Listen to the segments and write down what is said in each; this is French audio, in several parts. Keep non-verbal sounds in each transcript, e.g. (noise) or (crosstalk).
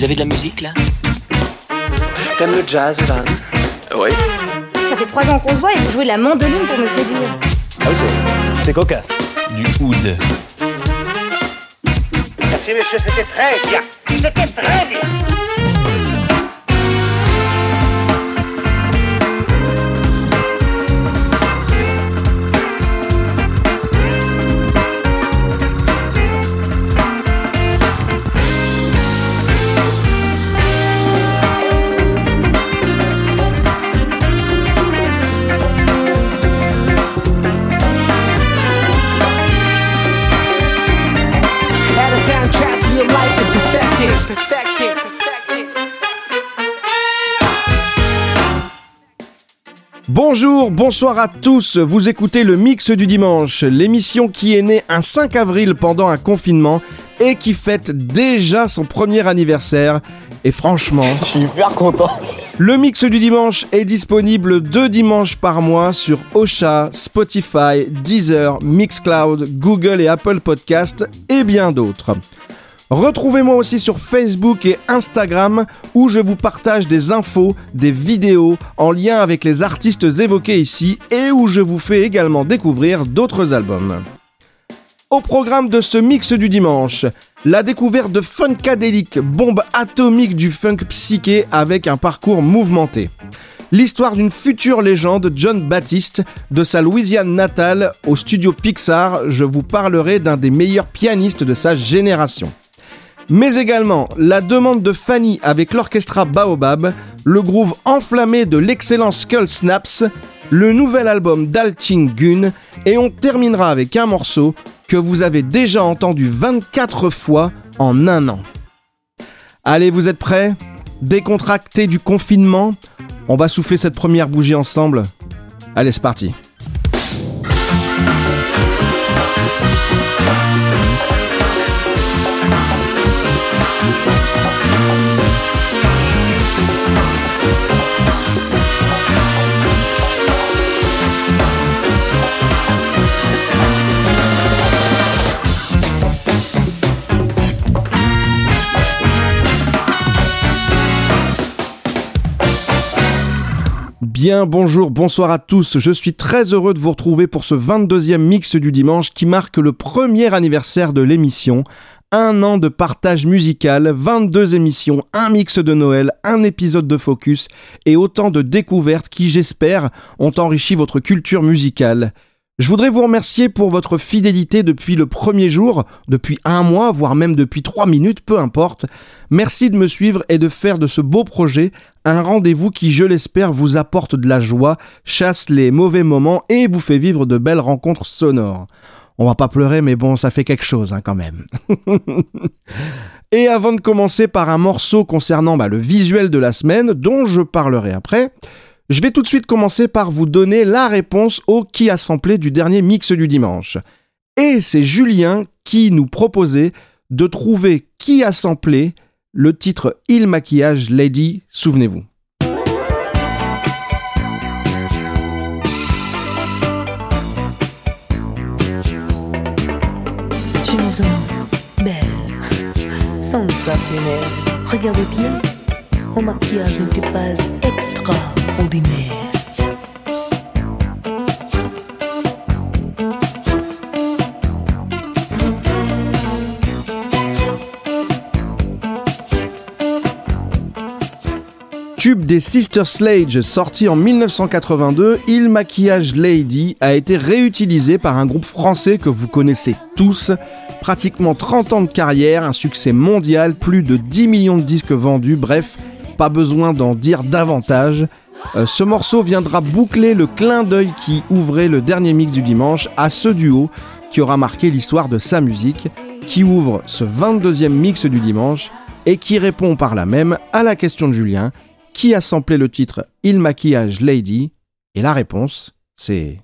Vous avez de la musique là T'aimes le jazz, Van Oui. Ça fait trois ans qu'on se voit et vous jouez la mandoline pour me séduire. Ah oui, c'est- c'est cocasse. Du oud. Merci, monsieur, c'était très bien. C'était très bien. Bonjour, bonsoir à tous, vous écoutez le Mix du Dimanche, l'émission qui est née un 5 avril pendant un confinement et qui fête déjà son premier anniversaire. Et franchement, Je suis hyper content. le Mix du Dimanche est disponible deux dimanches par mois sur Ocha, Spotify, Deezer, Mixcloud, Google et Apple Podcast et bien d'autres. Retrouvez-moi aussi sur Facebook et Instagram où je vous partage des infos, des vidéos en lien avec les artistes évoqués ici et où je vous fais également découvrir d'autres albums. Au programme de ce mix du dimanche, la découverte de Funkadelic, bombe atomique du funk psyché avec un parcours mouvementé. L'histoire d'une future légende, John Baptiste, de sa Louisiane natale au studio Pixar, je vous parlerai d'un des meilleurs pianistes de sa génération. Mais également la demande de Fanny avec l'orchestra Baobab, le groove enflammé de l'excellent Skull Snaps, le nouvel album d'Al Ching Gun, et on terminera avec un morceau que vous avez déjà entendu 24 fois en un an. Allez, vous êtes prêts? Décontractés du confinement? On va souffler cette première bougie ensemble. Allez, c'est parti Bien bonjour, bonsoir à tous. Je suis très heureux de vous retrouver pour ce 22e mix du dimanche qui marque le premier anniversaire de l'émission. Un an de partage musical, 22 émissions, un mix de Noël, un épisode de Focus et autant de découvertes qui, j'espère, ont enrichi votre culture musicale. Je voudrais vous remercier pour votre fidélité depuis le premier jour, depuis un mois, voire même depuis trois minutes, peu importe. Merci de me suivre et de faire de ce beau projet un rendez-vous qui, je l'espère, vous apporte de la joie, chasse les mauvais moments et vous fait vivre de belles rencontres sonores. On va pas pleurer, mais bon, ça fait quelque chose hein, quand même. (laughs) et avant de commencer par un morceau concernant bah, le visuel de la semaine, dont je parlerai après, je vais tout de suite commencer par vous donner la réponse au qui a samplé du dernier mix du dimanche. Et c'est Julien qui nous proposait de trouver qui a samplé le titre Il maquillage Lady, souvenez-vous. Je me sens belle, sensationnelle. Regardez bien, mon maquillage n'était pas extraordinaire. Tube des Sister Sledge sorti en 1982, Il Maquillage Lady a été réutilisé par un groupe français que vous connaissez tous. Pratiquement 30 ans de carrière, un succès mondial, plus de 10 millions de disques vendus, bref, pas besoin d'en dire davantage. Euh, ce morceau viendra boucler le clin d'œil qui ouvrait le dernier mix du dimanche à ce duo qui aura marqué l'histoire de sa musique, qui ouvre ce 22e mix du dimanche et qui répond par là même à la question de Julien qui a samplé le titre Il maquillage Lady? Et la réponse, c'est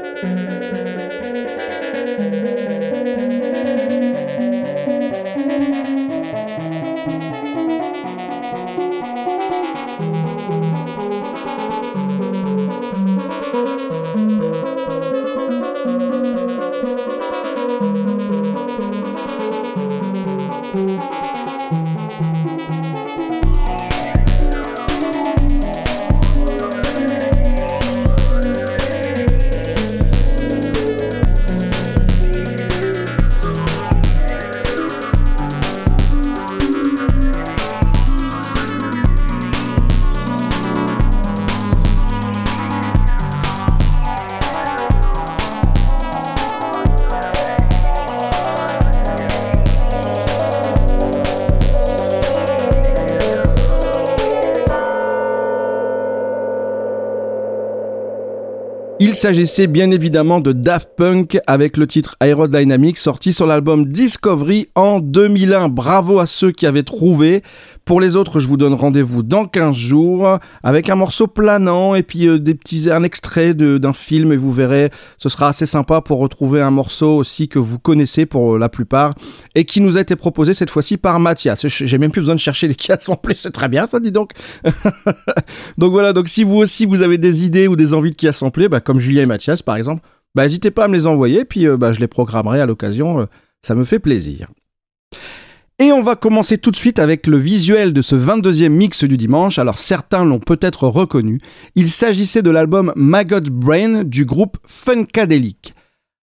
Thank you. S'agissait bien évidemment de Daft Punk avec le titre Aerodynamic sorti sur l'album Discovery en 2001. Bravo à ceux qui avaient trouvé. Pour les autres, je vous donne rendez-vous dans 15 jours avec un morceau planant et puis euh, des un extrait d'un film et vous verrez, ce sera assez sympa pour retrouver un morceau aussi que vous connaissez pour euh, la plupart et qui nous a été proposé cette fois-ci par Mathias. J'ai même plus besoin de chercher les qui assemblés, c'est très bien ça, dis donc. (laughs) donc voilà, donc si vous aussi vous avez des idées ou des envies de qui assembler, bah, comme Julien et Mathias par exemple, bah, n'hésitez pas à me les envoyer, puis euh, bah, je les programmerai à l'occasion, ça me fait plaisir. Et on va commencer tout de suite avec le visuel de ce 22e mix du dimanche. Alors certains l'ont peut-être reconnu. Il s'agissait de l'album Maggot Brain du groupe Funkadelic.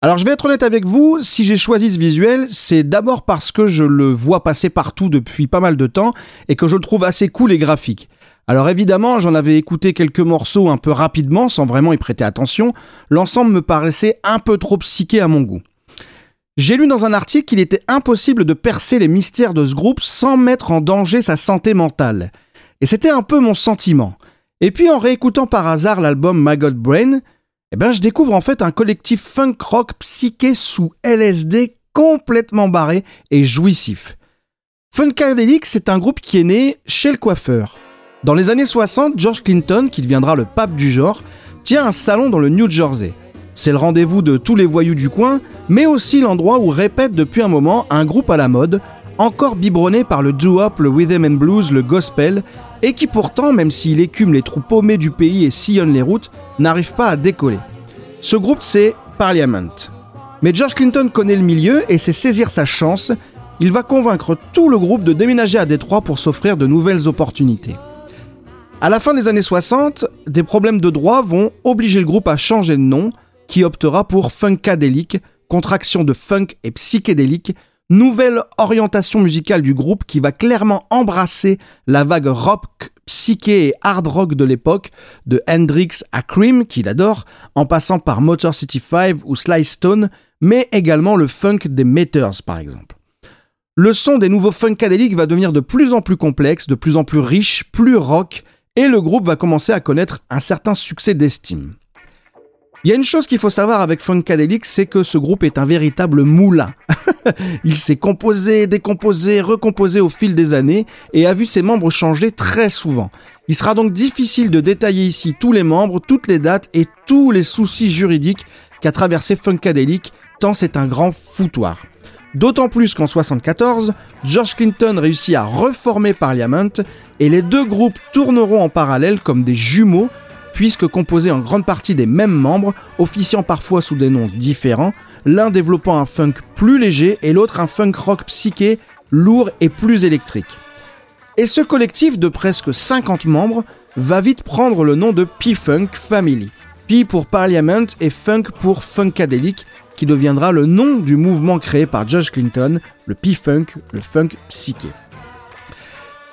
Alors je vais être honnête avec vous, si j'ai choisi ce visuel, c'est d'abord parce que je le vois passer partout depuis pas mal de temps et que je le trouve assez cool et graphique. Alors évidemment, j'en avais écouté quelques morceaux un peu rapidement sans vraiment y prêter attention, l'ensemble me paraissait un peu trop psyché à mon goût. J'ai lu dans un article qu'il était impossible de percer les mystères de ce groupe sans mettre en danger sa santé mentale. Et c'était un peu mon sentiment. Et puis en réécoutant par hasard l'album Maggot Brain, eh ben je découvre en fait un collectif funk rock psyché sous LSD complètement barré et jouissif. Funkadelic, c'est un groupe qui est né chez le coiffeur. Dans les années 60, George Clinton, qui deviendra le pape du genre, tient un salon dans le New Jersey. C'est le rendez-vous de tous les voyous du coin, mais aussi l'endroit où répète depuis un moment un groupe à la mode, encore biberonné par le doo-wop, le rhythm and blues, le gospel, et qui pourtant, même s'il écume les trous paumés du pays et sillonne les routes, n'arrive pas à décoller. Ce groupe, c'est Parliament. Mais George Clinton connaît le milieu et sait saisir sa chance. Il va convaincre tout le groupe de déménager à Détroit pour s'offrir de nouvelles opportunités. À la fin des années 60, des problèmes de droit vont obliger le groupe à changer de nom, qui optera pour Funkadelic, contraction de funk et psychédélique, nouvelle orientation musicale du groupe qui va clairement embrasser la vague rock, psyché et hard rock de l'époque, de Hendrix à Cream, qu'il adore, en passant par Motor City 5 ou Sly Stone, mais également le funk des Meters par exemple. Le son des nouveaux Funkadelic va devenir de plus en plus complexe, de plus en plus riche, plus rock, et le groupe va commencer à connaître un certain succès d'estime. Il y a une chose qu'il faut savoir avec Funkadelic, c'est que ce groupe est un véritable moulin. (laughs) Il s'est composé, décomposé, recomposé au fil des années et a vu ses membres changer très souvent. Il sera donc difficile de détailler ici tous les membres, toutes les dates et tous les soucis juridiques qu'a traversé Funkadelic, tant c'est un grand foutoir. D'autant plus qu'en 74, George Clinton réussit à reformer Parliament et les deux groupes tourneront en parallèle comme des jumeaux puisque composés en grande partie des mêmes membres, officiant parfois sous des noms différents, l'un développant un funk plus léger et l'autre un funk rock psyché, lourd et plus électrique. Et ce collectif de presque 50 membres va vite prendre le nom de P-Funk Family. P pour Parliament et Funk pour Funkadelic, qui deviendra le nom du mouvement créé par George Clinton, le P-Funk, le funk psyché.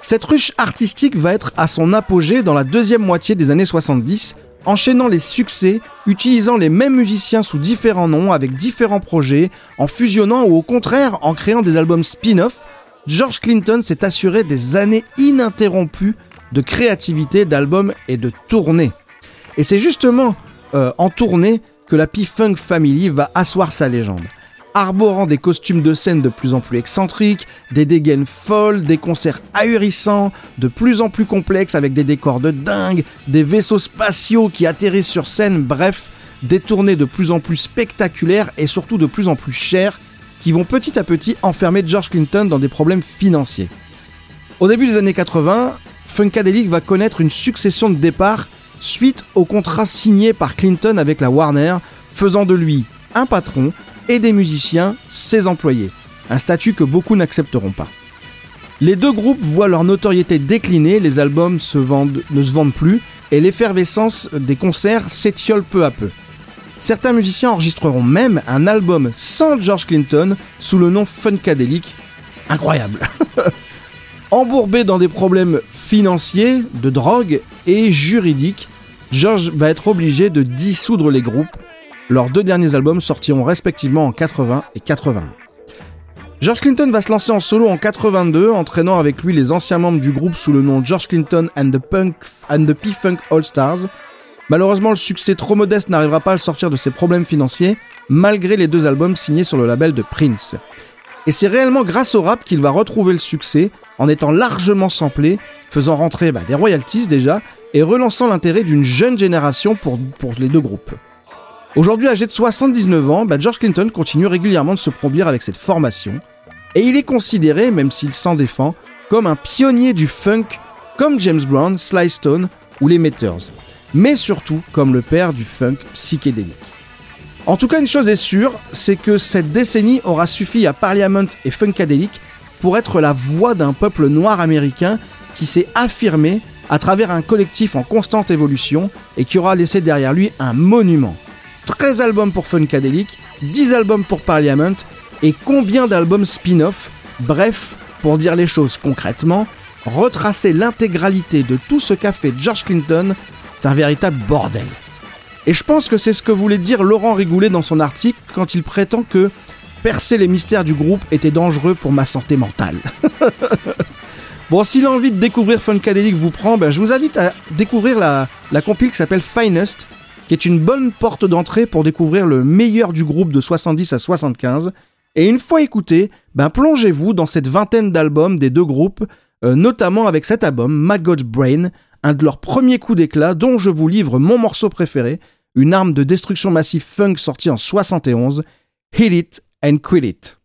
Cette ruche artistique va être à son apogée dans la deuxième moitié des années 70, enchaînant les succès, utilisant les mêmes musiciens sous différents noms, avec différents projets, en fusionnant ou au contraire en créant des albums spin-off, George Clinton s'est assuré des années ininterrompues de créativité, d'albums et de tournées. Et c'est justement euh, en tournée que la P-Funk Family va asseoir sa légende arborant des costumes de scène de plus en plus excentriques, des dégaines folles, des concerts ahurissants, de plus en plus complexes avec des décors de dingue, des vaisseaux spatiaux qui atterrissent sur scène, bref, des tournées de plus en plus spectaculaires et surtout de plus en plus chères qui vont petit à petit enfermer George Clinton dans des problèmes financiers. Au début des années 80, Funkadelic va connaître une succession de départs suite au contrat signé par Clinton avec la Warner, faisant de lui un patron et des musiciens ses employés, un statut que beaucoup n'accepteront pas. Les deux groupes voient leur notoriété décliner, les albums ne se vendent plus et l'effervescence des concerts s'étiole peu à peu. Certains musiciens enregistreront même un album sans George Clinton sous le nom Funkadelic. Incroyable (laughs) Embourbé dans des problèmes financiers, de drogue et juridiques, George va être obligé de dissoudre les groupes. Leurs deux derniers albums sortiront respectivement en 80 et 81. George Clinton va se lancer en solo en 82, entraînant avec lui les anciens membres du groupe sous le nom George Clinton and the, Punk, and the P-Funk All Stars. Malheureusement, le succès trop modeste n'arrivera pas à le sortir de ses problèmes financiers, malgré les deux albums signés sur le label de Prince. Et c'est réellement grâce au rap qu'il va retrouver le succès, en étant largement samplé, faisant rentrer bah, des royalties déjà, et relançant l'intérêt d'une jeune génération pour, pour les deux groupes. Aujourd'hui âgé de 79 ans, bah, George Clinton continue régulièrement de se produire avec cette formation, et il est considéré, même s'il s'en défend, comme un pionnier du funk, comme James Brown, Sly Stone ou les Meters, mais surtout comme le père du funk psychédélique. En tout cas, une chose est sûre, c'est que cette décennie aura suffi à Parliament et Funkadelic pour être la voix d'un peuple noir américain qui s'est affirmé à travers un collectif en constante évolution et qui aura laissé derrière lui un monument. 13 albums pour Funkadelic, 10 albums pour Parliament et combien d'albums spin-off? Bref, pour dire les choses concrètement, retracer l'intégralité de tout ce qu'a fait George Clinton, c'est un véritable bordel. Et je pense que c'est ce que voulait dire Laurent Rigoulet dans son article quand il prétend que percer les mystères du groupe était dangereux pour ma santé mentale. (laughs) bon, si l'envie de découvrir Funkadelic vous prend, ben, je vous invite à découvrir la, la qui s'appelle Finest, qui est une bonne porte d'entrée pour découvrir le meilleur du groupe de 70 à 75. Et une fois écouté, ben plongez-vous dans cette vingtaine d'albums des deux groupes, euh, notamment avec cet album, Maggot Brain, un de leurs premiers coups d'éclat dont je vous livre mon morceau préféré, une arme de destruction massive funk sortie en 71, Hit It and Quit It.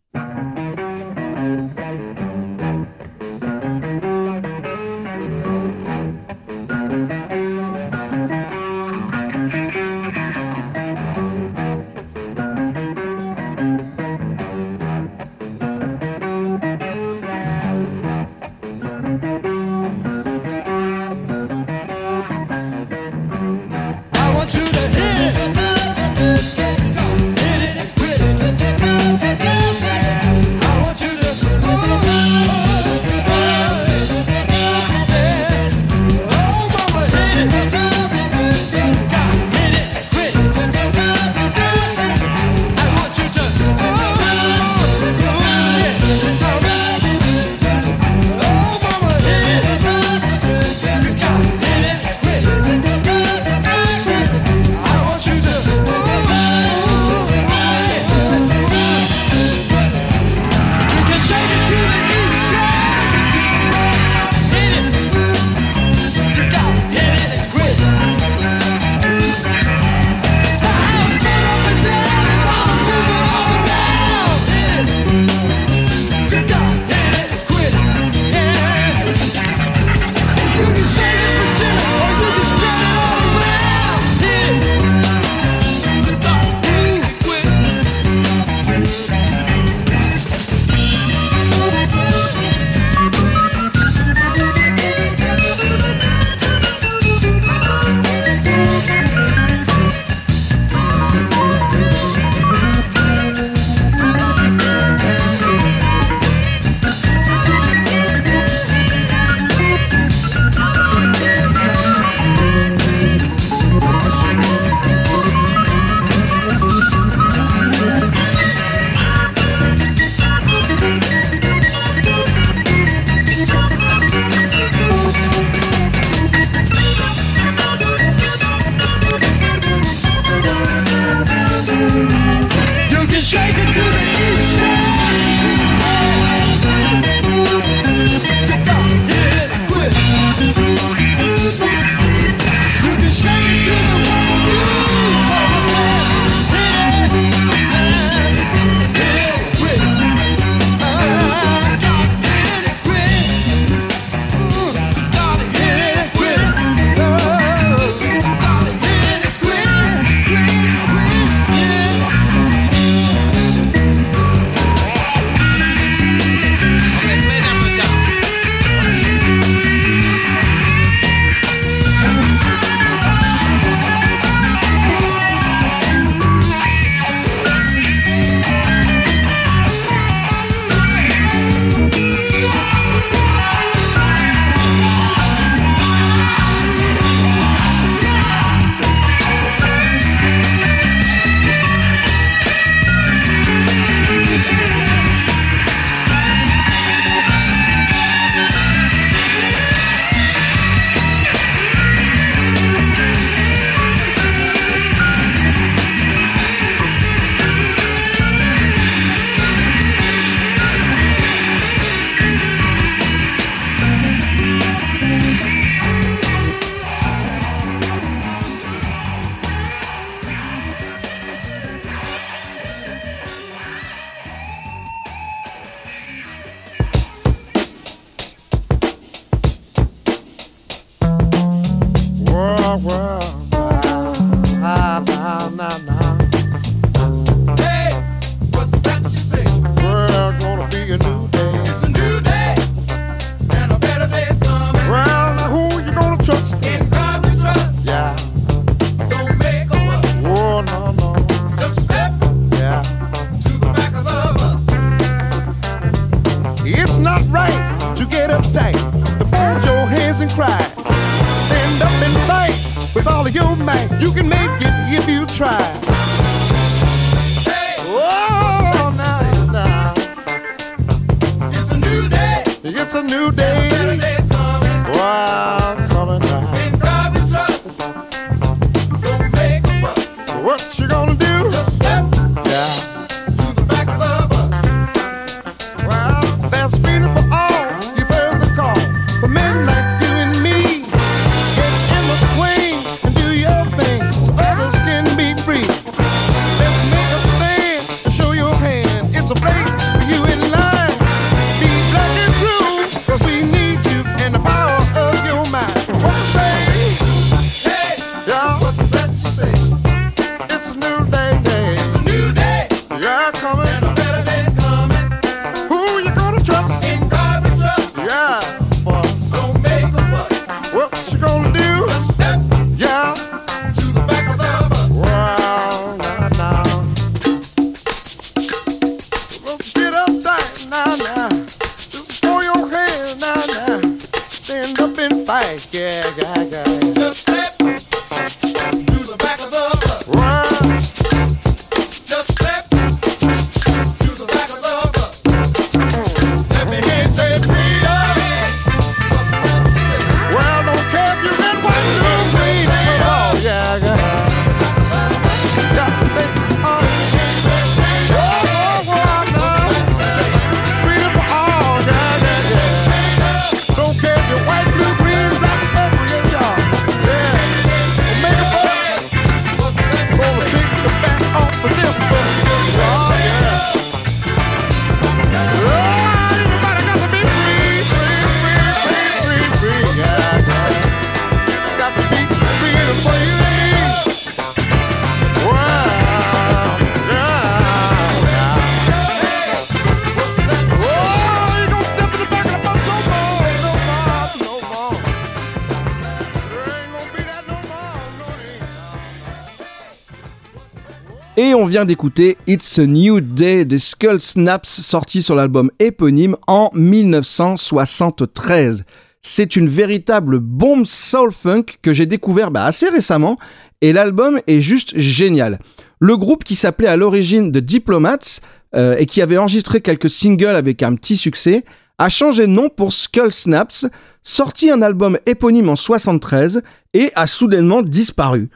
D'écouter It's a New Day des Skull Snaps, sorti sur l'album éponyme en 1973. C'est une véritable bombe soul funk que j'ai découvert bah, assez récemment et l'album est juste génial. Le groupe qui s'appelait à l'origine The Diplomats euh, et qui avait enregistré quelques singles avec un petit succès a changé de nom pour Skull Snaps, sorti un album éponyme en 73 et a soudainement disparu.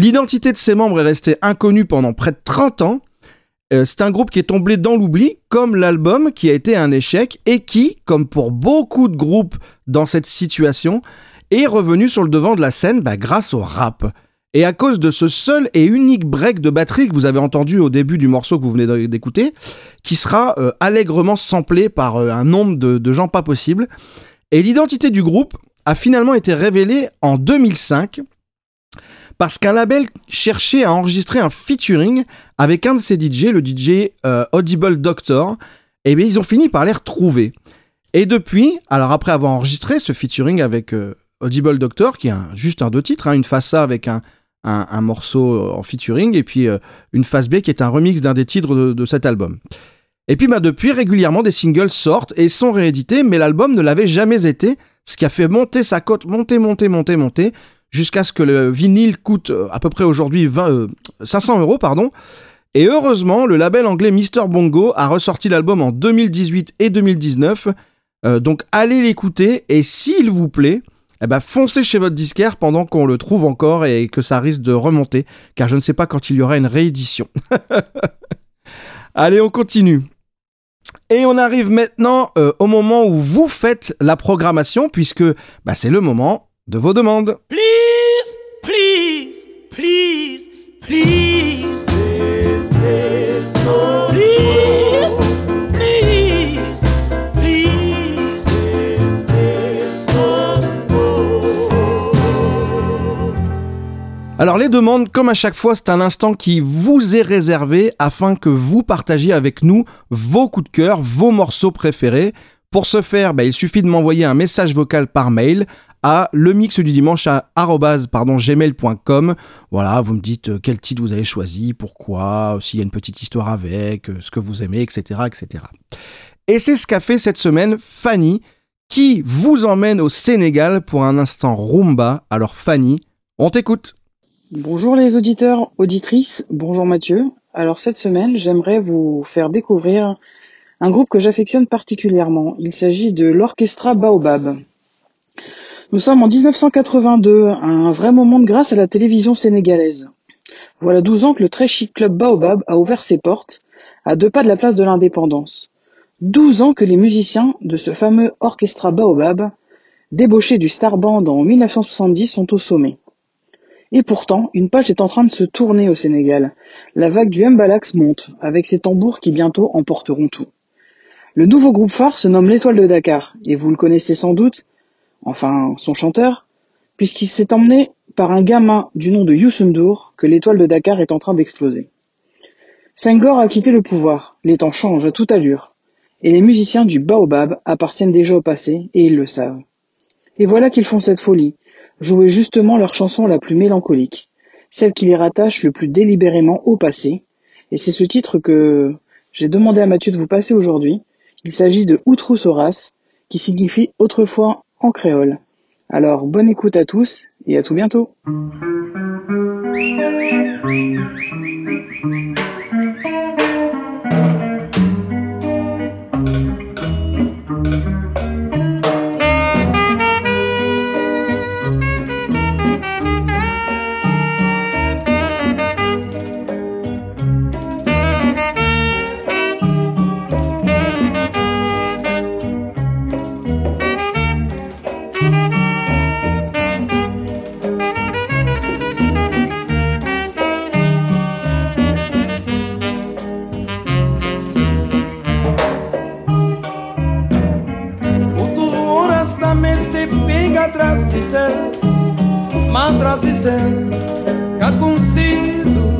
L'identité de ses membres est restée inconnue pendant près de 30 ans. Euh, c'est un groupe qui est tombé dans l'oubli, comme l'album qui a été un échec et qui, comme pour beaucoup de groupes dans cette situation, est revenu sur le devant de la scène bah, grâce au rap. Et à cause de ce seul et unique break de batterie que vous avez entendu au début du morceau que vous venez d'écouter, qui sera euh, allègrement samplé par euh, un nombre de, de gens pas possible, et l'identité du groupe a finalement été révélée en 2005 parce qu'un label cherchait à enregistrer un featuring avec un de ses DJ, le DJ euh, Audible Doctor, et bien ils ont fini par les retrouver. Et depuis, alors après avoir enregistré ce featuring avec euh, Audible Doctor, qui est juste un deux titres, hein, une face A avec un, morceau euh, en featuring, et puis une face B qui est un remix d'un des titres de, de cet album. Et puis bah, depuis, régulièrement, des singles sortent et sont réédités, mais l'album ne l'avait jamais été, ce qui a fait monter sa cote, monter, monter, monter, monter, jusqu'à ce que le vinyle coûte euh, à peu près aujourd'hui 20, euh, 500 euros, pardon. Et heureusement, le label anglais Mr. Bongo a ressorti l'album en 2018 et 2019. Euh, donc allez l'écouter et s'il vous plaît, eh ben, foncez chez votre disquaire pendant qu'on le trouve encore et que ça risque de remonter, car je ne sais pas quand il y aura une réédition. (laughs) allez, on continue. Et on arrive maintenant au moment où vous faites la programmation, puisque bah, c'est le moment de vos demandes. Please, please, please, please. Please, please, please. Alors les demandes, comme à chaque fois, c'est un instant qui vous est réservé afin que vous partagiez avec nous vos coups de cœur, vos morceaux préférés. Pour ce faire, bah, il suffit de m'envoyer un message vocal par mail à le mix du dimanche à gmail.com. Voilà, vous me dites euh, quel titre vous avez choisi, pourquoi, s'il y a une petite histoire avec, euh, ce que vous aimez, etc., etc. Et c'est ce qu'a fait cette semaine Fanny, qui vous emmène au Sénégal pour un instant rumba. Alors Fanny, on t'écoute. Bonjour les auditeurs, auditrices, bonjour Mathieu. Alors cette semaine, j'aimerais vous faire découvrir un groupe que j'affectionne particulièrement. Il s'agit de l'Orchestra Baobab. Nous sommes en 1982, un vrai moment de grâce à la télévision sénégalaise. Voilà 12 ans que le très chic club Baobab a ouvert ses portes, à deux pas de la place de l'indépendance. 12 ans que les musiciens de ce fameux Orchestra Baobab, débauchés du Star Band en 1970, sont au sommet. Et pourtant, une page est en train de se tourner au Sénégal. La vague du Mbalax monte, avec ses tambours qui bientôt emporteront tout. Le nouveau groupe phare se nomme l'Étoile de Dakar, et vous le connaissez sans doute, enfin son chanteur, puisqu'il s'est emmené par un gamin du nom de Youssou N'Dour que l'Étoile de Dakar est en train d'exploser. Senghor a quitté le pouvoir, les temps changent à toute allure, et les musiciens du Baobab appartiennent déjà au passé, et ils le savent. Et voilà qu'ils font cette folie, jouer justement leur chanson la plus mélancolique, celle qui les rattache le plus délibérément au passé, et c'est ce titre que j'ai demandé à Mathieu de vous passer aujourd'hui. Il s'agit de Outrous qui signifie autrefois en créole. Alors bonne écoute à tous et à tout bientôt. dizer, mandras dizer, cacuncido.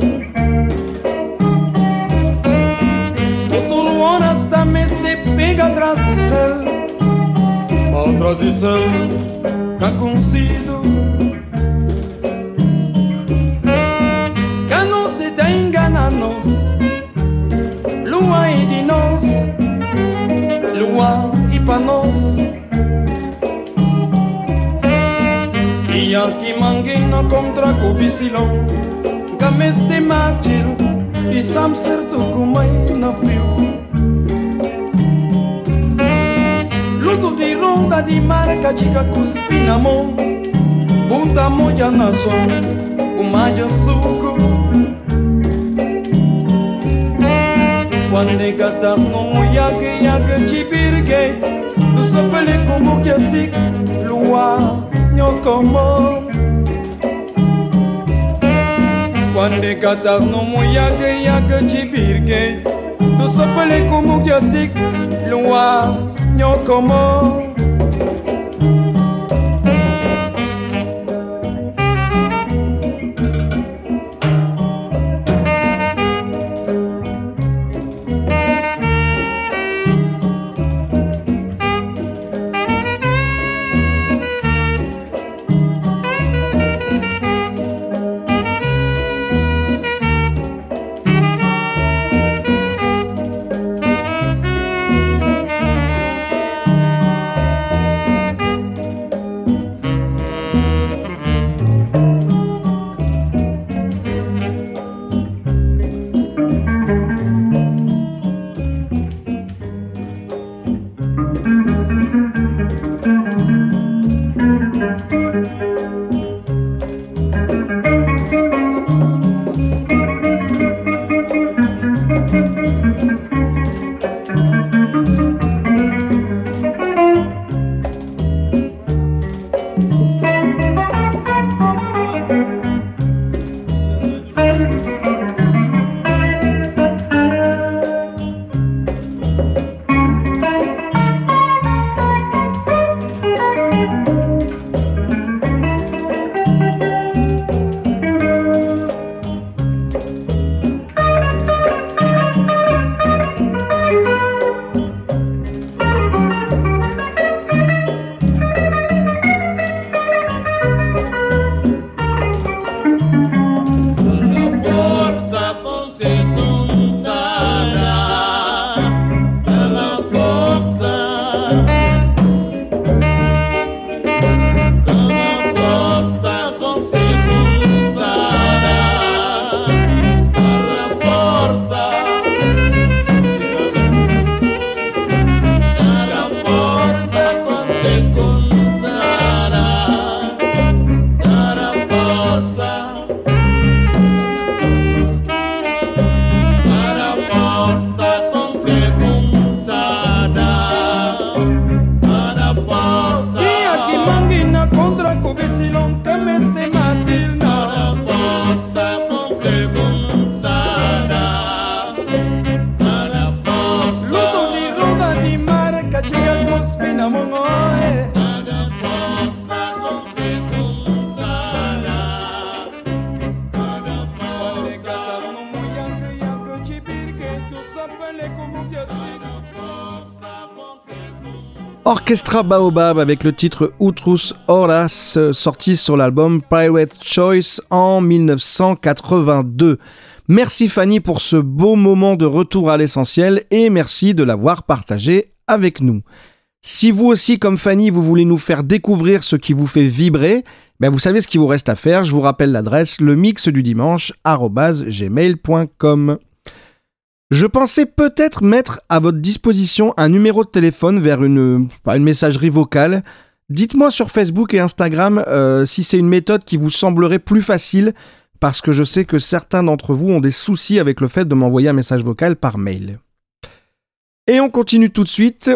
Tudo horas da mestre pega atrás dizer, mandras dizer, cacuncido. Que não se tem engananos, lua e de nós, lua e para nós. arkimanginno kontra kubisilon gamestimachil y samsertukumaina fiu. Luto di ronda di marca chica cuspinamo punta moya naso umaya suku. Quando gata no moya que ya que chibirge. Do sopele como que assim luar nyonso kombo kwandeka darno moyage yage cibirge tosopele komuk yasik loa nyokomo Baobab avec le titre Utrus Horas sorti sur l'album Pirate Choice en 1982. Merci Fanny pour ce beau moment de retour à l'essentiel et merci de l'avoir partagé avec nous. Si vous aussi, comme Fanny, vous voulez nous faire découvrir ce qui vous fait vibrer, ben vous savez ce qu'il vous reste à faire. Je vous rappelle l'adresse le mix du dimanche gmail.com. Je pensais peut-être mettre à votre disposition un numéro de téléphone vers une, messagerie vocale. Dites-moi sur Facebook et Instagram euh, si c'est une méthode qui vous semblerait plus facile, parce que je sais que certains d'entre vous ont des soucis avec le fait de m'envoyer un message vocal par mail. Et on continue tout de suite.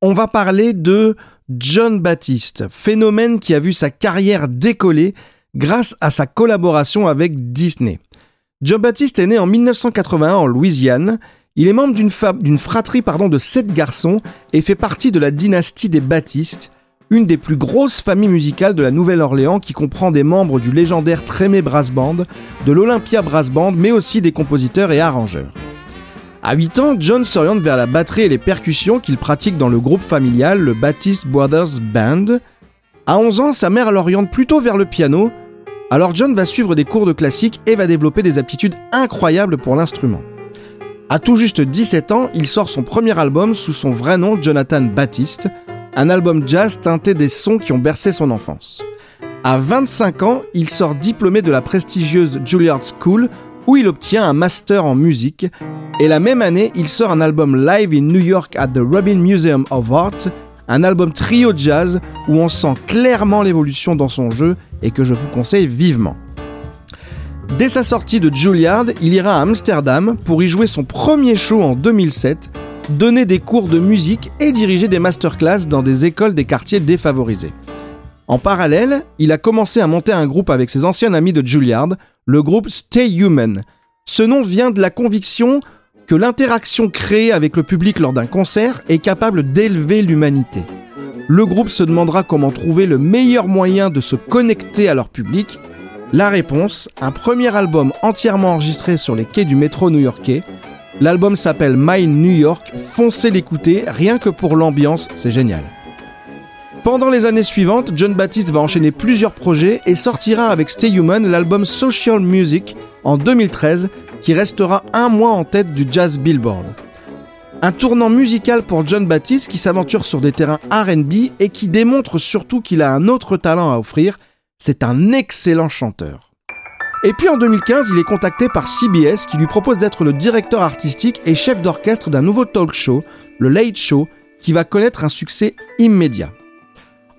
On va parler de John Baptiste, phénomène qui a vu sa carrière décoller grâce à sa collaboration avec Disney. John Baptiste est né en 1981 en Louisiane. Il est membre d'une, fratrie pardon, de sept garçons et fait partie de la dynastie des Baptistes, une des plus grosses familles musicales de la Nouvelle-Orléans qui comprend des membres du légendaire Trémé Brass Band, de l'Olympia Brass Band, mais aussi des compositeurs et arrangeurs. À 8 ans, John s'oriente vers la batterie et les percussions qu'il pratique dans le groupe familial, le Baptiste Brothers Band. À 11 ans, sa mère l'oriente plutôt vers le piano, alors John va suivre des cours de classique et va développer des aptitudes incroyables pour l'instrument. À tout juste 17 ans, il sort son premier album sous son vrai nom Jonathan Baptiste, un album jazz teinté des sons qui ont bercé son enfance. À 25 ans, il sort diplômé de la prestigieuse Juilliard School où il obtient un master en musique et la même année, il sort un album live in New York at the Robin Museum of Art, un album trio jazz où on sent clairement l'évolution dans son jeu et que je vous conseille vivement. Dès sa sortie de Juilliard, il ira à Amsterdam pour y jouer son premier show en 2007, donner des cours de musique et diriger des masterclass dans des écoles des quartiers défavorisés. En parallèle, il a commencé à monter un groupe avec ses anciens amis de Juilliard, le groupe Stay Human. Ce nom vient de la conviction que l'interaction créée avec le public lors d'un concert est capable d'élever l'humanité. Le groupe se demandera comment trouver le meilleur moyen de se connecter à leur public. La réponse, un premier album entièrement enregistré sur les quais du métro new-yorkais. L'album s'appelle My New York, foncez l'écouter, rien que pour l'ambiance, c'est génial. Pendant les années suivantes, John Baptiste va enchaîner plusieurs projets et sortira avec Stay Human l'album Social Music en 2013 qui restera un mois en tête du Jazz Billboard. Un tournant musical pour John Baptiste qui s'aventure sur des terrains RB et qui démontre surtout qu'il a un autre talent à offrir, c'est un excellent chanteur. Et puis en 2015, il est contacté par CBS qui lui propose d'être le directeur artistique et chef d'orchestre d'un nouveau talk show, le Late Show, qui va connaître un succès immédiat.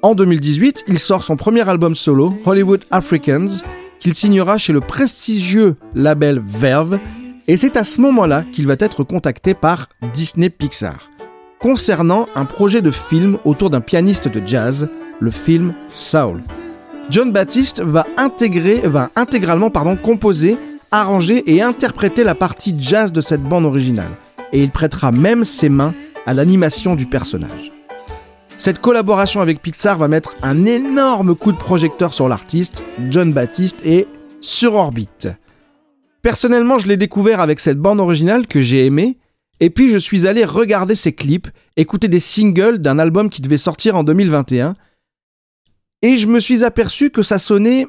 En 2018, il sort son premier album solo, Hollywood Africans, qu'il signera chez le prestigieux label Verve, et c'est à ce moment-là qu'il va être contacté par Disney Pixar, concernant un projet de film autour d'un pianiste de jazz, le film Soul. John Baptiste va, intégrer, va intégralement composer, arranger et interpréter la partie jazz de cette bande originale, et il prêtera même ses mains à l'animation du personnage. Cette collaboration avec Pixar va mettre un énorme coup de projecteur sur l'artiste, John Baptiste, et sur orbite. Personnellement, je l'ai découvert avec cette bande originale que j'ai aimée, et puis je suis allé regarder ses clips, écouter des singles d'un album qui devait sortir en 2021, et je me suis aperçu que ça sonnait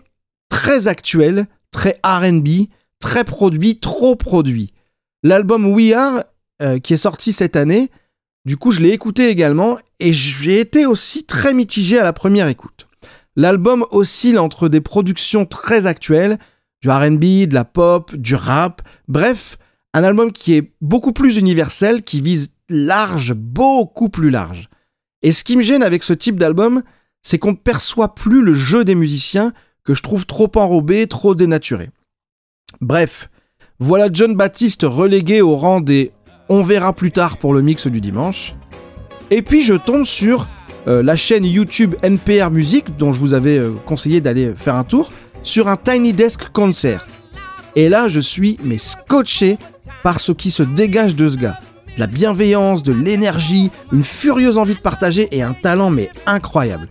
très actuel, très RB, très produit, trop produit. L'album We Are, euh, qui est sorti cette année, du coup je l'ai écouté également, et j'ai été aussi très mitigé à la première écoute. L'album oscille entre des productions très actuelles, du RB, de la pop, du rap, bref, un album qui est beaucoup plus universel, qui vise large, beaucoup plus large. Et ce qui me gêne avec ce type d'album, c'est qu'on ne perçoit plus le jeu des musiciens que je trouve trop enrobé, trop dénaturé. Bref, voilà John Baptiste relégué au rang des on verra plus tard pour le mix du dimanche. Et puis je tombe sur euh, la chaîne YouTube NPR Music, dont je vous avais euh, conseillé d'aller faire un tour, sur un Tiny Desk concert. Et là, je suis mais scotché par ce qui se dégage de ce gars. De la bienveillance, de l'énergie, une furieuse envie de partager et un talent mais incroyable.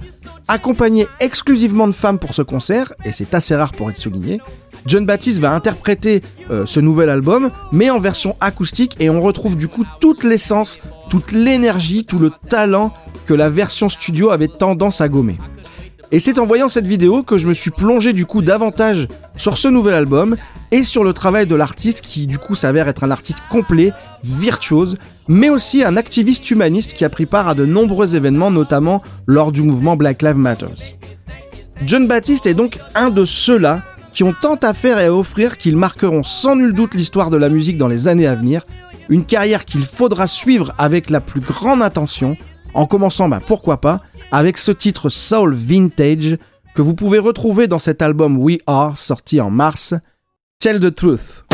Accompagné exclusivement de femmes pour ce concert, et c'est assez rare pour être souligné, John Baptiste va interpréter euh, ce nouvel album, mais en version acoustique, et on retrouve du coup toute l'essence, toute l'énergie, tout le talent que la version studio avait tendance à gommer. Et c'est en voyant cette vidéo que je me suis plongé du coup davantage sur ce nouvel album et sur le travail de l'artiste qui du coup s'avère être un artiste complet, virtuose, mais aussi un activiste humaniste qui a pris part à de nombreux événements, notamment lors du mouvement Black Lives Matter. John Baptiste est donc un de ceux-là qui ont tant à faire et à offrir qu'ils marqueront sans nul doute l'histoire de la musique dans les années à venir, une carrière qu'il faudra suivre avec la plus grande attention, en commençant, bah, pourquoi pas, avec ce titre Soul Vintage que vous pouvez retrouver dans cet album We Are sorti en mars, Tell the Truth.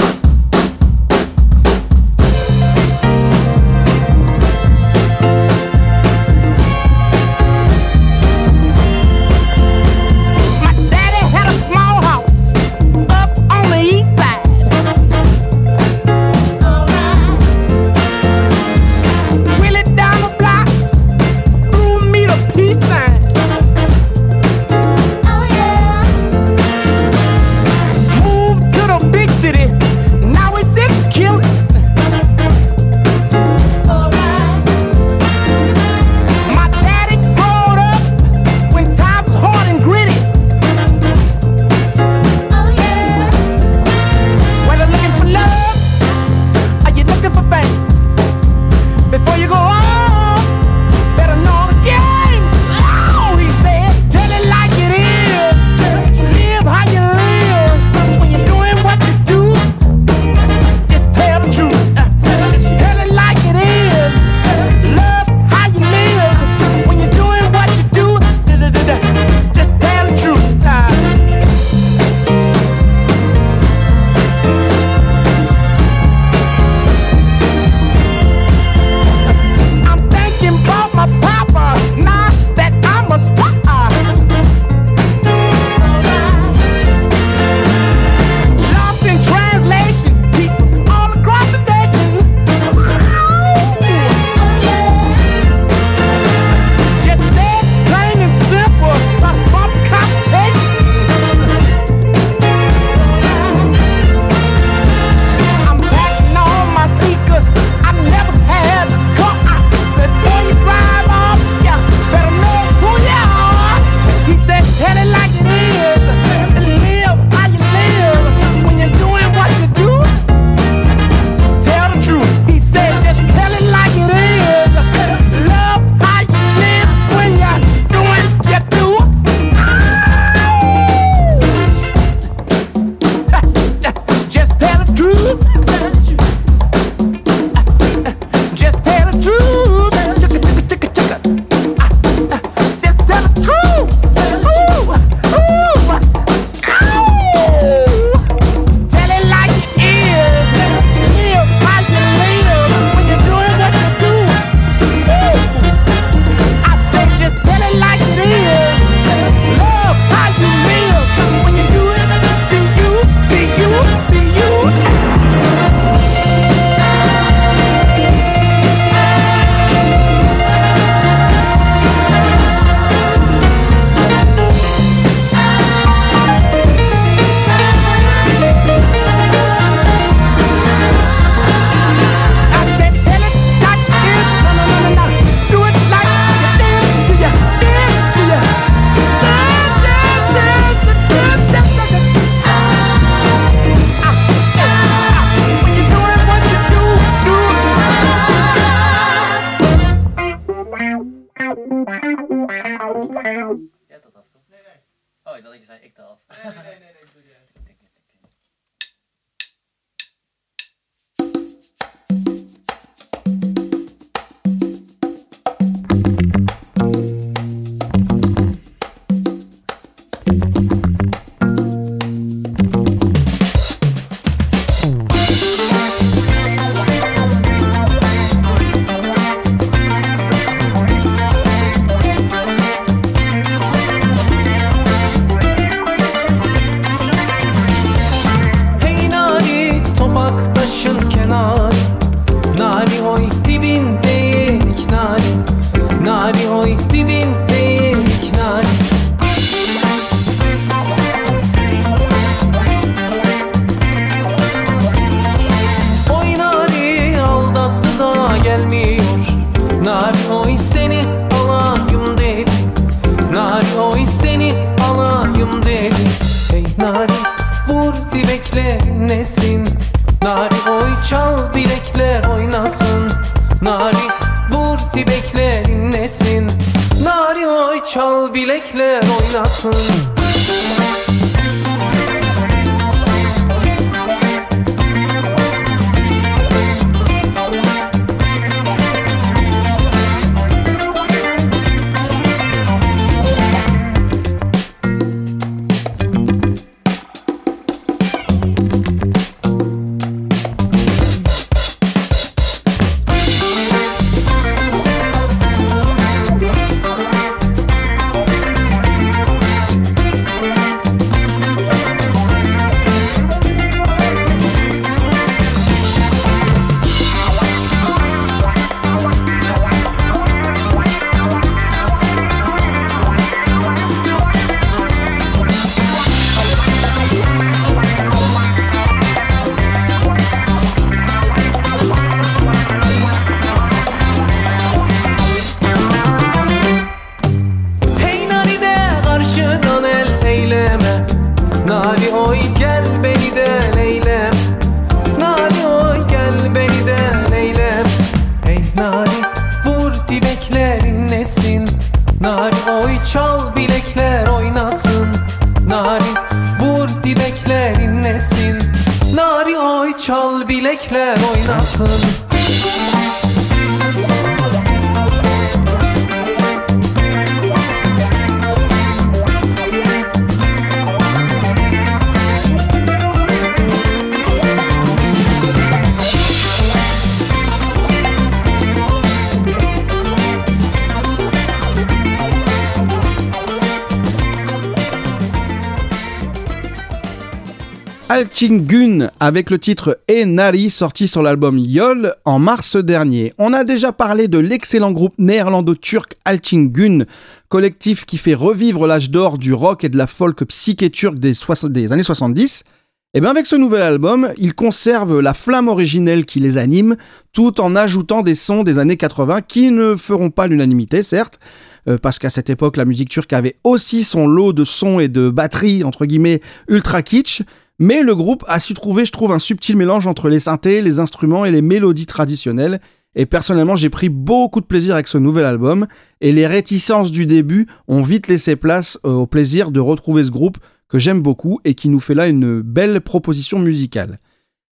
Altingun avec le titre E Nari sorti sur l'album Yol en mars dernier. On a déjà parlé de l'excellent groupe néerlando-turc Altingun, collectif qui fait revivre l'âge d'or du rock et de la folk psyché turque des, des années 70. Et bien avec ce nouvel album, ils conservent la flamme originelle qui les anime, tout en ajoutant des sons des années 80 qui ne feront pas l'unanimité, certes, euh, parce qu'à cette époque, la musique turque avait aussi son lot de sons et de batteries, entre guillemets, ultra kitsch, mais le groupe a su trouver, je trouve, un subtil mélange entre les synthés, les instruments et les mélodies traditionnelles. Et personnellement, j'ai pris beaucoup de plaisir avec ce nouvel album, et les réticences du début ont vite laissé place euh, au plaisir de retrouver ce groupe que j'aime beaucoup et qui nous fait là une belle proposition musicale.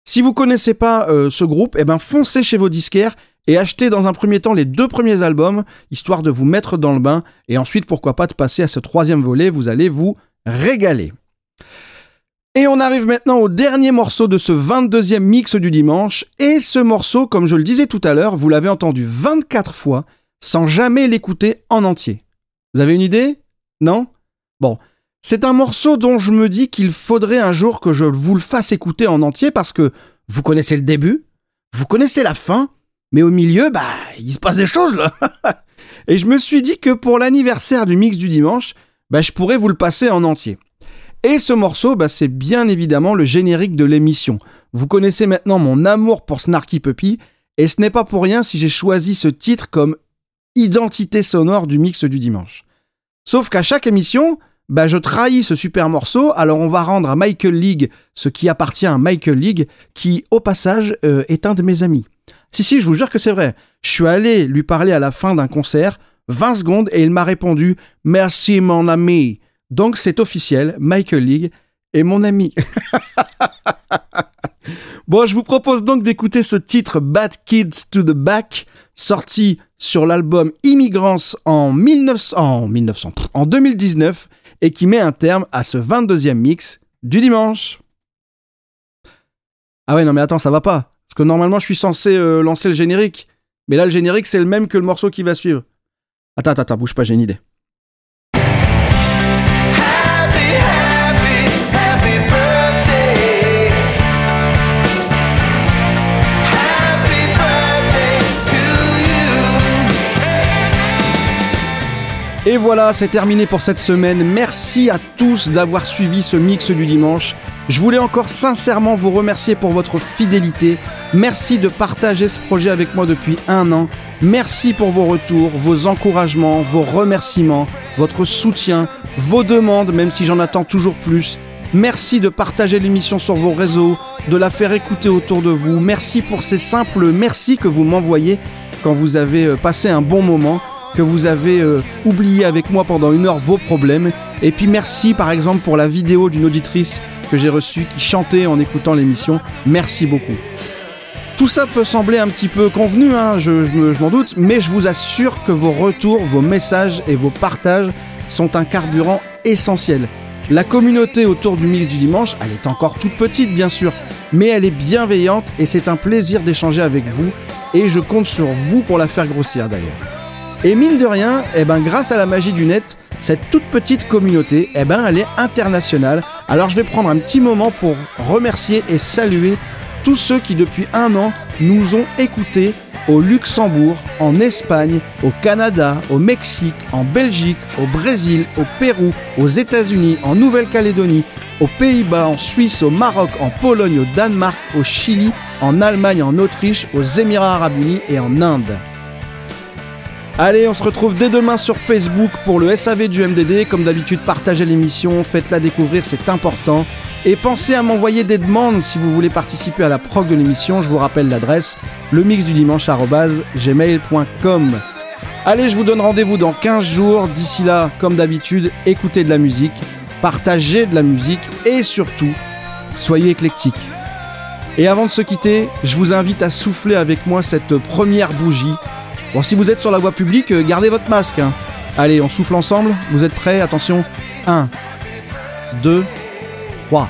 Si vous connaissez pas euh, ce groupe, eh ben foncez chez vos disquaires et achetez dans un premier temps les deux premiers albums, histoire de vous mettre dans le bain, et ensuite pourquoi pas de passer à ce troisième volet, vous allez vous régaler. Et on arrive maintenant au dernier morceau de ce 22e mix du dimanche, et ce morceau, comme je le disais tout à l'heure, vous l'avez entendu 24 fois, sans jamais l'écouter en entier. Vous avez une idée? Non? Bon, c'est un morceau dont je me dis qu'il faudrait un jour que je vous le fasse écouter en entier parce que vous connaissez le début, vous connaissez la fin, mais au milieu, bah, il se passe des choses là. (laughs) Et je me suis dit que pour l'anniversaire du mix du dimanche, bah, je pourrais vous le passer en entier. Et ce morceau, bah, c'est bien évidemment le générique de l'émission. Vous connaissez maintenant mon amour pour Snarky Puppy, et ce n'est pas pour rien si j'ai choisi ce titre comme identité sonore du mix du dimanche. Sauf qu'à chaque émission, bah, je trahis ce super morceau, alors on va rendre à Michael League ce qui appartient à Michael League, qui, au passage, euh, est un de mes amis. Si, si, je vous jure que c'est vrai. Je suis allé lui parler à la fin d'un concert, 20 secondes, et il m'a répondu « Merci mon ami ». Donc c'est officiel, Michael League est mon ami. (laughs) bon, je vous propose donc d'écouter ce titre Bad Kids to the Back, sorti sur l'album Immigrants en, 1900, en 1900, pff, en 2019, et qui met un terme à ce 22e mix du dimanche. Ah ouais, non mais attends, ça va pas. Parce que normalement, je suis censé euh, lancer le générique. Mais là, le générique, c'est le même que le morceau qui va suivre. Attends, attends, attends, bouge pas, j'ai une idée. Et voilà, c'est terminé pour cette semaine. Merci à tous d'avoir suivi ce mix du dimanche. Je voulais encore sincèrement vous remercier pour votre fidélité. Merci de partager ce projet avec moi depuis un an. Merci pour vos retours, vos encouragements, vos remerciements, votre soutien, vos demandes, même si j'en attends toujours plus. Merci de partager l'émission sur vos réseaux, de la faire écouter autour de vous. Merci pour ces simples merci que vous m'envoyez quand vous avez euh, passé un bon moment, que vous avez euh, oublié avec moi pendant une heure vos problèmes. Et puis merci par exemple pour la vidéo d'une auditrice que j'ai reçue qui chantait en écoutant l'émission. Merci beaucoup. Tout ça peut sembler un petit peu convenu, hein, je, je me- je m'en doute, mais je vous assure que vos retours, vos messages et vos partages sont un carburant essentiel. La communauté autour du mix du dimanche, elle est encore toute petite bien sûr, mais elle est bienveillante et c'est un plaisir d'échanger avec vous et je compte sur vous pour la faire grossir d'ailleurs. Et mine de rien, eh ben, grâce à la magie du net, cette toute petite communauté, eh ben, elle est internationale. Alors je vais prendre un petit moment pour remercier et saluer tous ceux qui depuis un an nous ont écoutés au Luxembourg, en Espagne, au Canada, au Mexique, en Belgique, au Brésil, au Pérou, aux États-Unis, en Nouvelle-Calédonie, aux Pays-Bas, en Suisse, au Maroc, en Pologne, au Danemark, au Chili, en Allemagne, en Autriche, aux Émirats arabes unis et en Inde. Allez, on se retrouve dès demain sur Facebook pour le SAV du MDD. Comme d'habitude, partagez l'émission, faites-la découvrir, c'est important. Et pensez à m'envoyer des demandes si vous voulez participer à la prog de l'émission. Je vous rappelle l'adresse le mix du dimanche gmail.com. Allez, je vous donne rendez-vous dans 15 jours. D'ici là, comme d'habitude, écoutez de la musique, partagez de la musique et surtout, soyez éclectiques. Et avant de se quitter, je vous invite à souffler avec moi cette première bougie. Bon, si vous êtes sur la voie publique, euh, gardez votre masque. hein. Allez, on souffle ensemble. Vous êtes prêts? Attention. 1, 2, 3.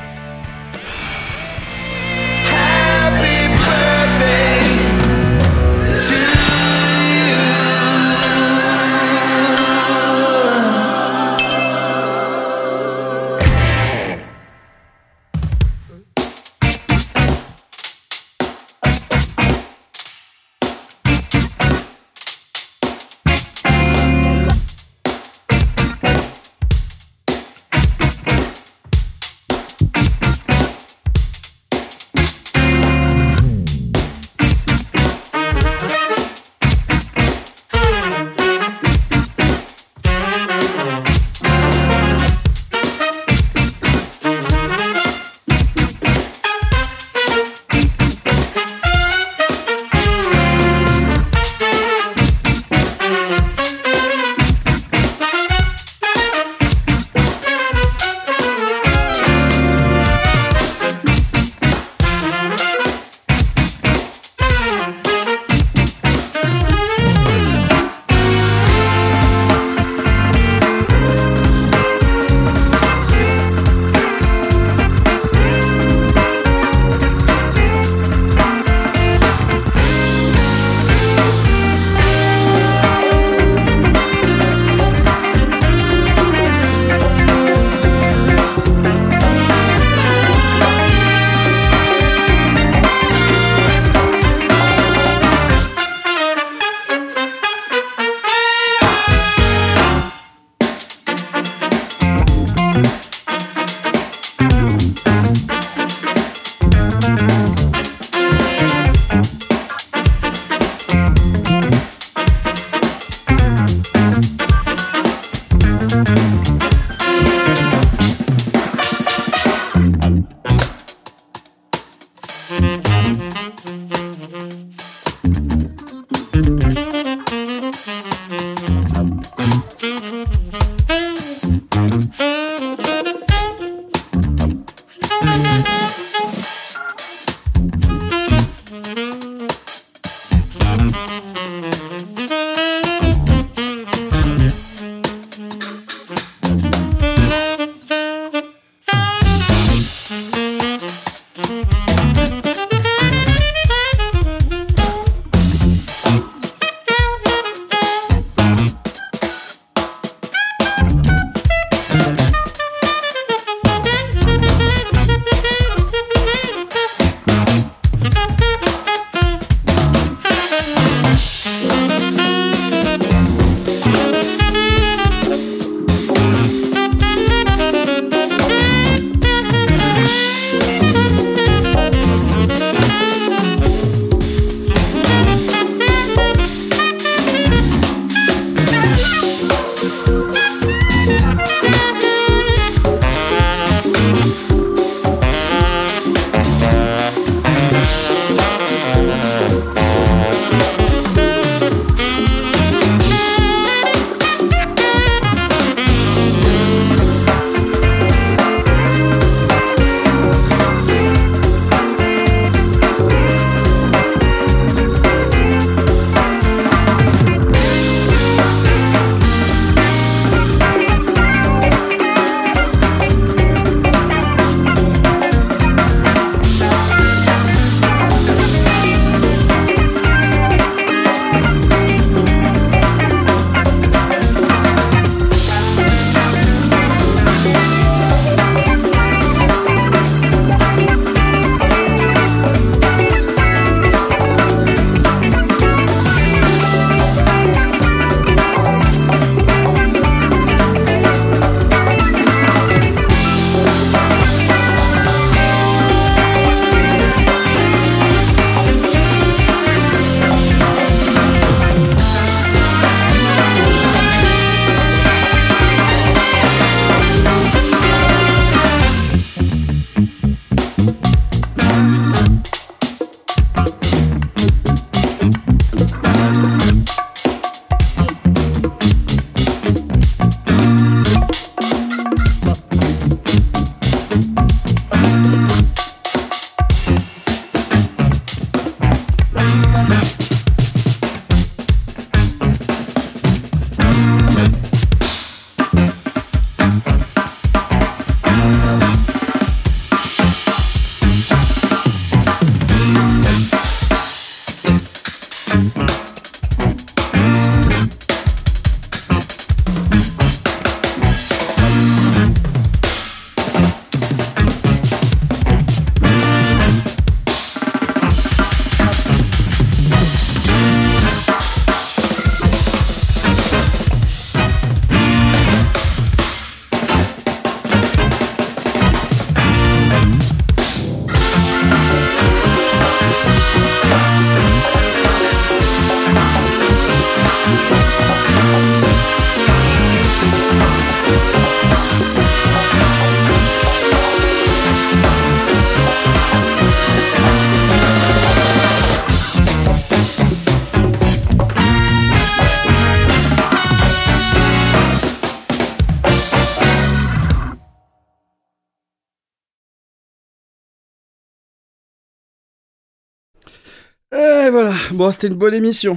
Bon, c'était une bonne émission.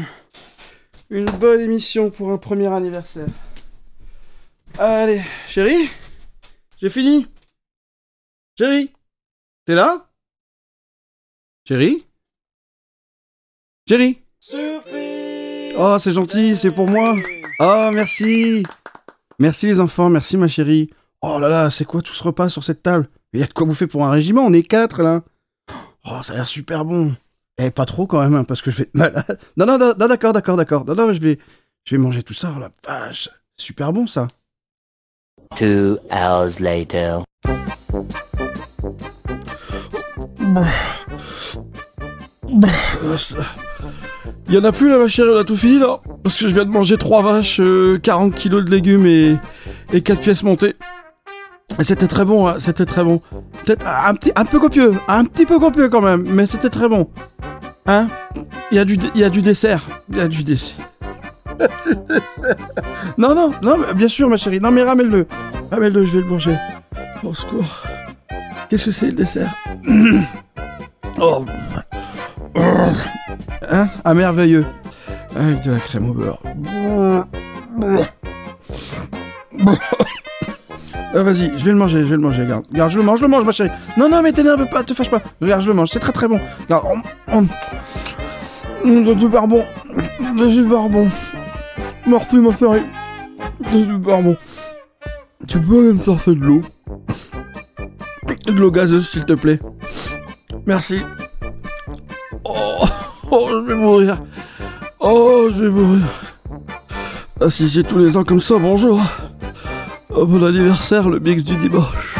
Une bonne émission pour un premier anniversaire. Allez, chérie J'ai fini Chérie T'es là? Chérie? Chérie? Oh, c'est gentil, c'est pour moi. Oh, merci. Merci les enfants, merci ma chérie. Oh là là, c'est quoi tout ce repas sur cette table? Il y a de quoi bouffer pour un régiment, on est quatre là. Oh, ça a l'air super bon. Eh, pas trop quand même, hein, parce que je vais (laughs) être malade. Non, non, non, non, d'accord, d'accord, d'accord. Non, non, je vais, je vais manger tout ça, oh la vache. Super bon ça. Two hours later. Euh, Il y en a plus là, ma chérie, on a tout fini là Parce que je viens de manger 3 vaches, euh, 40 kilos de légumes et, et 4 pièces montées. Et c'était très bon, hein, c'était très bon. Peut-être un, petit, un peu copieux, un petit peu copieux quand même, mais c'était très bon. Hein? Il y, a du y a du dessert, il y a du dessert. (laughs) non, non, non, bien sûr ma chérie, non mais ramène-le. Ramène-le, je vais le manger. Au secours. Qu'est-ce que c'est le dessert? (clears throat) Oh (clears throat) Hein? Ah, merveilleux. Avec de la crème au beurre. (clears throat) Ah, vas-y, je vais le manger, je vais le manger, regarde. Regarde, je le mange, je le mange, ma chérie. Non, non, mais t'énerve pas, te fâche pas. Regarde, je le mange, c'est très très bon. Regarde, on... on... C'est super bon. C'est super bon. Merci, ma chérie. Bon. Tu peux me sortir de l'eau? De l'eau gazeuse, s'il te plaît. Merci. Oh, oh, je vais mourir. Oh, je vais mourir. Ah, si j'ai tous les ans comme ça, bonjour. Oh, bon anniversaire, le mix du dimanche.